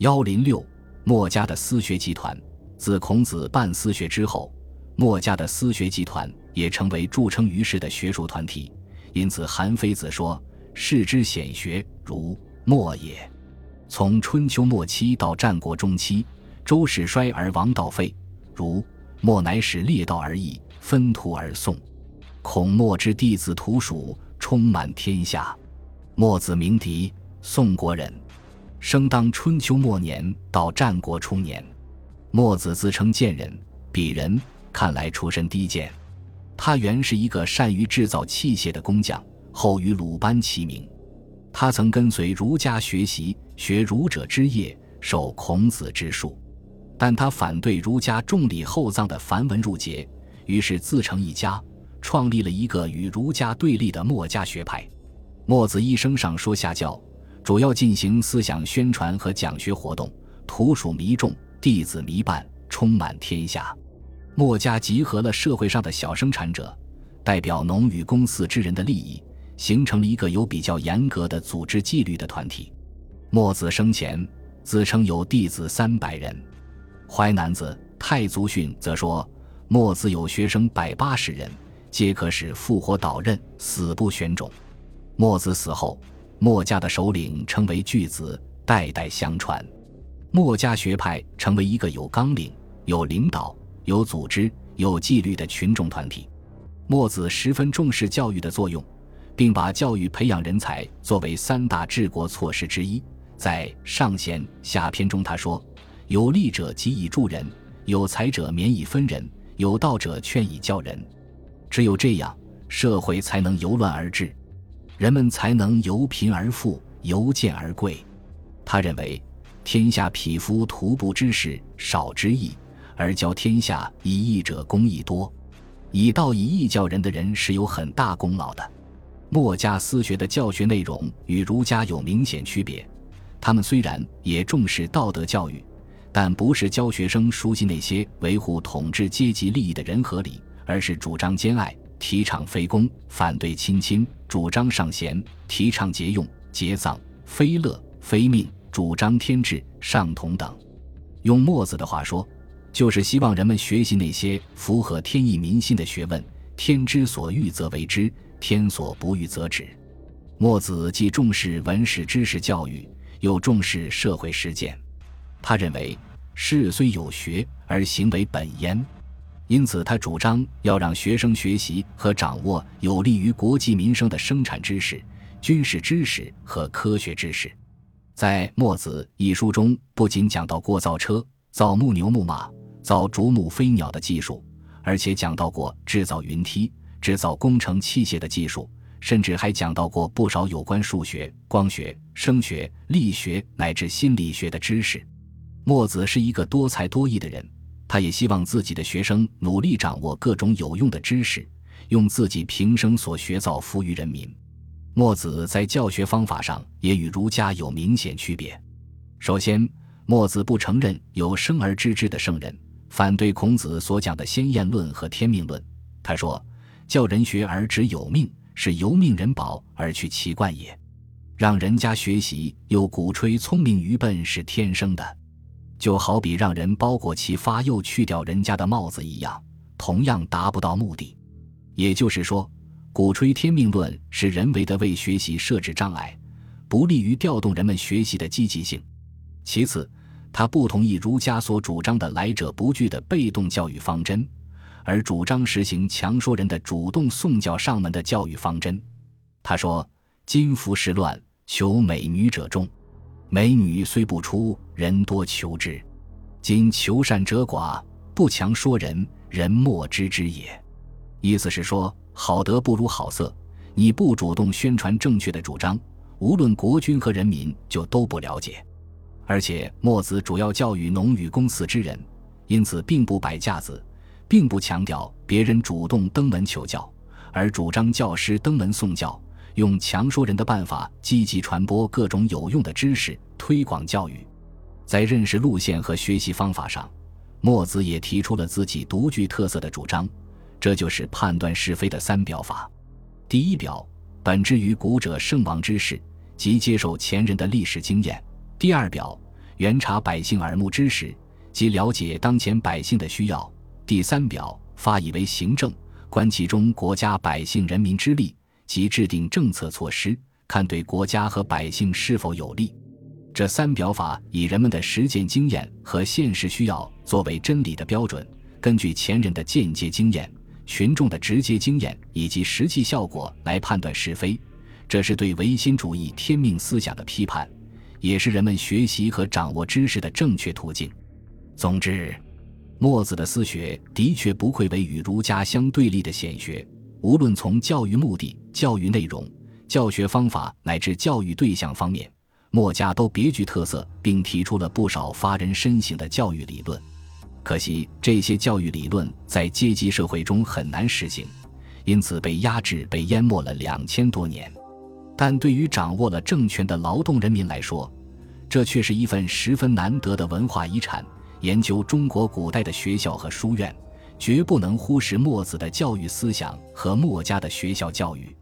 幺零六，墨家的私学集团。自孔子办私学之后，墨家的私学集团也成为著称于世的学术团体。因此，韩非子说：“世之显学，如墨也。”从春秋末期到战国中期，周始衰而王道废，如墨乃使列道而易，分土而宋。孔墨之弟子徒属，充满天下。墨子名狄，宋国人。生当春秋末年到战国初年，墨子自称贱人，鄙人看来出身低贱。他原是一个善于制造器械的工匠，后与鲁班齐名。他曾跟随儒家学习，学儒者之业，受孔子之术。但他反对儒家重礼厚葬的繁文缛节，于是自成一家，创立了一个与儒家对立的墨家学派。墨子一生上说下教。主要进行思想宣传和讲学活动，徒属弥众，弟子弥半，充满天下。墨家集合了社会上的小生产者，代表农与工四之人的利益，形成了一个有比较严格的组织纪律的团体。墨子生前自称有弟子三百人，《淮南子·太祖训》则说墨子有学生百八十人，皆可使复活导刃，死不选种。墨子死后。墨家的首领称为巨子，代代相传。墨家学派成为一个有纲领、有领导、有组织、有纪律的群众团体。墨子十分重视教育的作用，并把教育培养人才作为三大治国措施之一。在上贤下篇中，他说：“有力者急以助人，有才者免以分人，有道者劝以教人。只有这样，社会才能由乱而治。”人们才能由贫而富，由贱而贵。他认为，天下匹夫徒步之士少之易，而教天下以义者功益多。以道以义教人的人是有很大功劳的。墨家私学的教学内容与儒家有明显区别。他们虽然也重视道德教育，但不是教学生熟悉那些维护统治阶级利益的人和理，而是主张兼爱。提倡非攻，反对亲亲；主张尚贤，提倡节用、节葬；非乐，非命；主张天志、尚同等。用墨子的话说，就是希望人们学习那些符合天意民心的学问。天之所欲则为之，天所不欲则止。墨子既重视文史知识教育，又重视社会实践。他认为，事虽有学，而行为本焉。因此，他主张要让学生学习和掌握有利于国计民生的生产知识、军事知识和科学知识。在《墨子》一书中，不仅讲到过造车、造木牛木马、造竹木飞鸟的技术，而且讲到过制造云梯、制造工程器械的技术，甚至还讲到过不少有关数学、光学、声学、力学乃至心理学的知识。墨子是一个多才多艺的人。他也希望自己的学生努力掌握各种有用的知识，用自己平生所学造福于人民。墨子在教学方法上也与儒家有明显区别。首先，墨子不承认有生而知之的圣人，反对孔子所讲的先验论和天命论。他说：“教人学而知有命，是由命人保而去其冠也；让人家学习，又鼓吹聪明愚笨是天生的。”就好比让人包裹其发，又去掉人家的帽子一样，同样达不到目的。也就是说，鼓吹天命论是人为的为学习设置障碍，不利于调动人们学习的积极性。其次，他不同意儒家所主张的来者不拒的被动教育方针，而主张实行强说人的主动送教上门的教育方针。他说：“今服时乱，求美女者众。”美女虽不出，人多求之。今求善者寡，不强说人，人莫知之也。意思是说，好德不如好色。你不主动宣传正确的主张，无论国君和人民就都不了解。而且墨子主要教育农与工四之人，因此并不摆架子，并不强调别人主动登门求教，而主张教师登门送教。用强说人的办法，积极传播各种有用的知识，推广教育。在认识路线和学习方法上，墨子也提出了自己独具特色的主张，这就是判断是非的三表法。第一表，本之于古者圣王之事，即接受前人的历史经验；第二表，原察百姓耳目之识，即了解当前百姓的需要。第三表发以为行政，观其中国家百姓人民之力，即制定政策措施，看对国家和百姓是否有利。这三表法以人们的实践经验和现实需要作为真理的标准，根据前人的间接经验、群众的直接经验以及实际效果来判断是非。这是对唯心主义天命思想的批判，也是人们学习和掌握知识的正确途径。总之，墨子的私学的确不愧为与儒家相对立的显学。无论从教育目的、教育内容、教学方法乃至教育对象方面，墨家都别具特色，并提出了不少发人深省的教育理论。可惜，这些教育理论在阶级社会中很难实行，因此被压制、被淹没了两千多年。但对于掌握了政权的劳动人民来说，这却是一份十分难得的文化遗产。研究中国古代的学校和书院，绝不能忽视墨子的教育思想和墨家的学校教育。